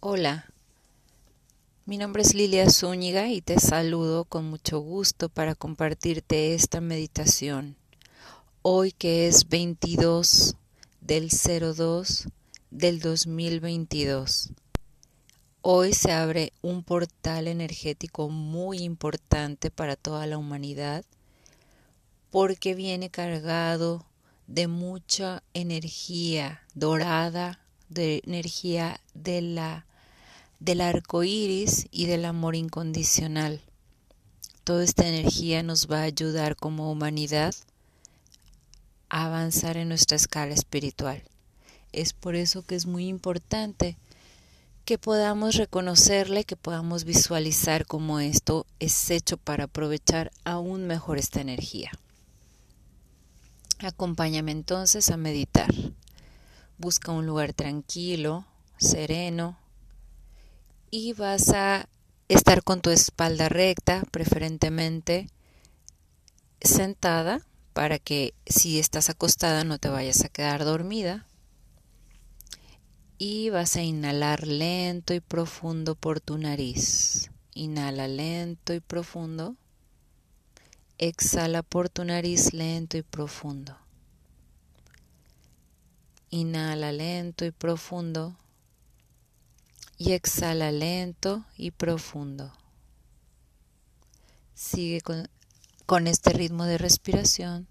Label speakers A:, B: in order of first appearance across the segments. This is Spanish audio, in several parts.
A: Hola, mi nombre es Lilia Zúñiga y te saludo con mucho gusto para compartirte esta meditación. Hoy que es 22 del 02 del 2022. Hoy se abre un portal energético muy importante para toda la humanidad porque viene cargado de mucha energía dorada, de energía de la, del arco iris y del amor incondicional. Toda esta energía nos va a ayudar como humanidad a avanzar en nuestra escala espiritual. Es por eso que es muy importante que podamos reconocerle, que podamos visualizar cómo esto es hecho para aprovechar aún mejor esta energía. Acompáñame entonces a meditar. Busca un lugar tranquilo, sereno y vas a estar con tu espalda recta, preferentemente sentada, para que si estás acostada no te vayas a quedar dormida. Y vas a inhalar lento y profundo por tu nariz. Inhala lento y profundo. Exhala por tu nariz lento y profundo. Inhala lento y profundo. Y exhala lento y profundo. Sigue con, este ritmo de respiración.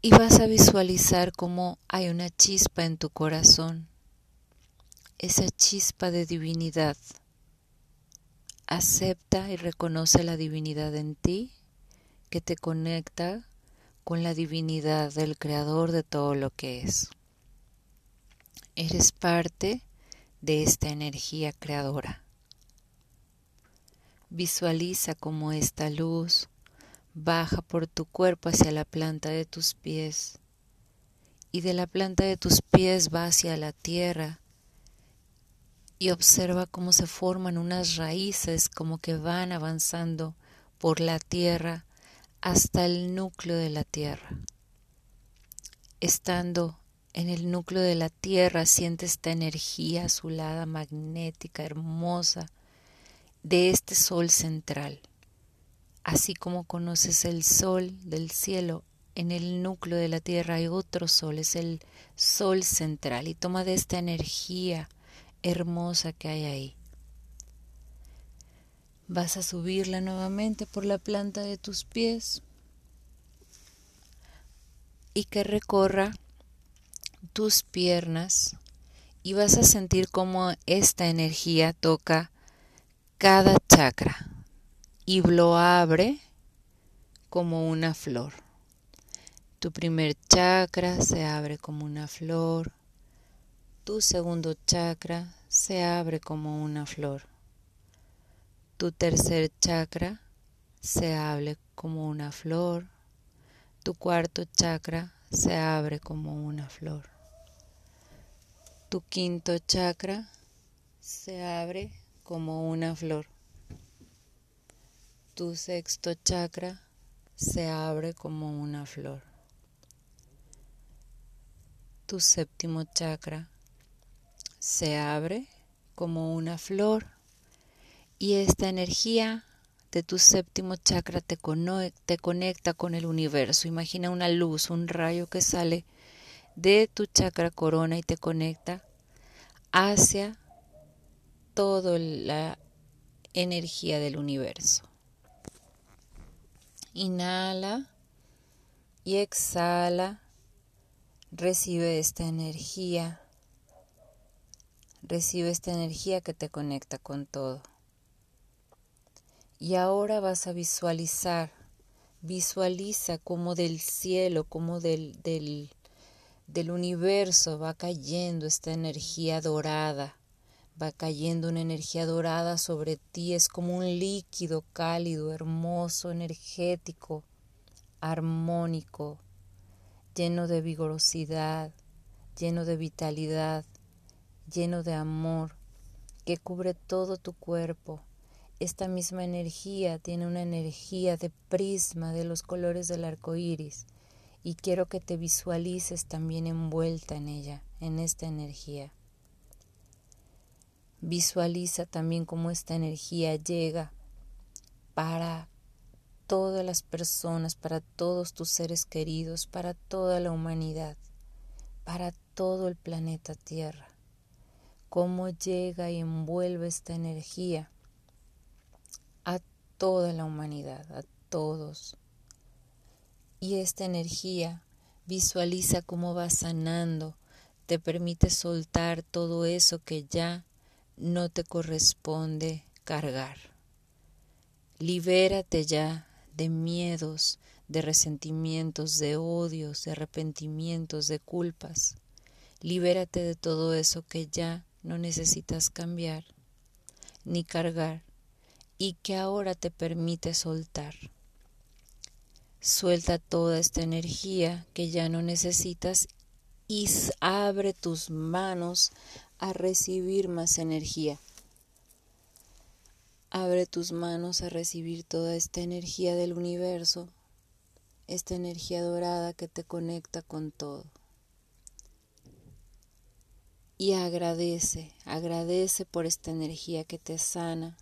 A: Y vas a visualizar cómo hay una chispa en tu corazón. Esa chispa de divinidad acepta y reconoce la divinidad en ti que te conecta con la divinidad del creador de todo lo que es. Eres parte de esta energía creadora. Visualiza cómo esta luz baja por tu cuerpo hacia la planta de tus pies y de la planta de tus pies va hacia la tierra y observa cómo se forman unas raíces como que van avanzando por la tierra hasta el núcleo de la tierra. Estando en el núcleo de la tierra siente esta energía azulada, magnética, hermosa de este sol central. Así como conoces el sol del cielo, en el núcleo de la tierra hay otro sol, es el sol central y toma de esta energía hermosa que hay ahí. Vas a subirla nuevamente por la planta de tus pies y que recorra tus piernas y vas a sentir cómo esta energía toca cada chakra y lo abre como una flor. Tu primer chakra se abre como una flor, tu segundo chakra se abre como una flor. Tu tercer chakra se abre como una flor. Tu cuarto chakra se abre como una flor. Tu quinto chakra se abre como una flor. Tu sexto chakra se abre como una flor. Tu séptimo chakra se abre como una flor y esta energía de tu séptimo chakra te, conecta con el universo. Imagina una luz, un rayo que sale de tu chakra corona y te conecta hacia toda la energía del universo. Inhala y exhala. Recibe esta energía Recibe esta energía que te conecta con todo. Y ahora vas a visualizar, visualiza como del cielo, como del, del, del universo va cayendo esta energía dorada, va cayendo una energía dorada sobre ti, es como un líquido cálido, hermoso, energético, armónico, lleno de vigorosidad, lleno de vitalidad, lleno de amor, que cubre todo tu cuerpo. Esta misma energía tiene una energía de prisma de los colores del arco iris y quiero que te visualices también envuelta en ella, en esta energía. Visualiza también cómo esta energía llega para todas las personas, para todos tus seres queridos, para toda la humanidad, para todo el planeta Tierra. Cómo llega y envuelve esta energía a toda la humanidad, a todos. Y esta energía visualiza cómo va sanando, te permite soltar todo eso que ya no te corresponde cargar. Libérate ya de miedos, de resentimientos, de odios, de arrepentimientos, de culpas. Libérate de todo eso que ya no necesitas cambiar ni cargar y que ahora te permite soltar. Suelta toda esta energía que ya no necesitas y abre tus manos a recibir más energía. Abre tus manos a recibir toda esta energía del universo, esta energía dorada que te conecta con todo. Y agradece, agradece por esta energía que te sana,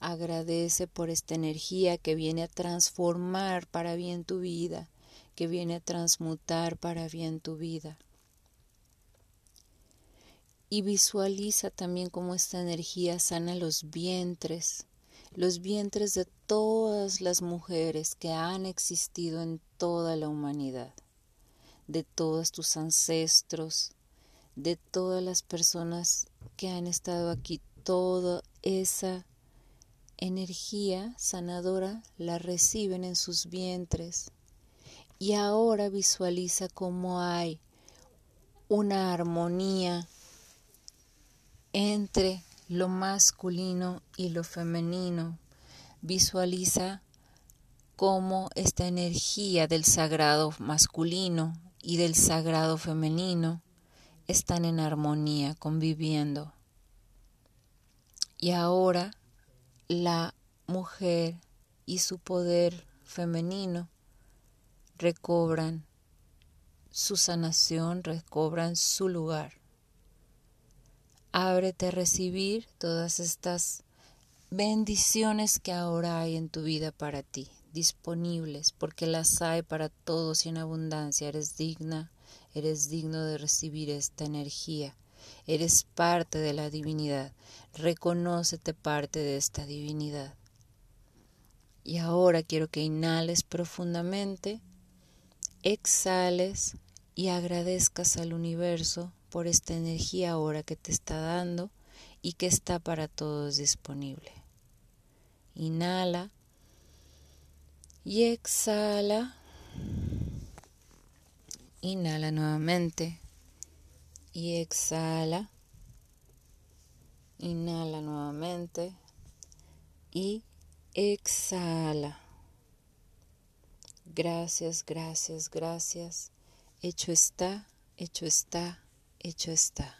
A: agradece por esta energía que viene a transformar para bien tu vida, que viene a transmutar para bien tu vida. Y visualiza también cómo esta energía sana los vientres, los vientres de todas las mujeres que han existido en toda la humanidad, de todos tus ancestros, de todas las personas que han estado aquí, toda esa energía sanadora la reciben en sus vientres. Y ahora visualiza cómo hay una armonía entre lo masculino y lo femenino. Visualiza cómo esta energía del sagrado masculino y del sagrado femenino están en armonía, conviviendo. Y ahora la mujer y su poder femenino recobran su sanación, recobran su lugar. Ábrete a recibir todas estas bendiciones que ahora hay en tu vida para ti, disponibles, porque las hay para todos y en abundancia. Eres digna, eres digno de recibir esta energía. Eres parte de la divinidad. Reconócete parte de esta divinidad. Y ahora quiero que inhales profundamente, exhales y agradezcas al universo por esta energía ahora que te está dando y que está para todos disponible. Inhala y exhala. Inhala nuevamente y exhala. Inhala nuevamente y exhala. Gracias, gracias, gracias. Hecho está, hecho está hecho está.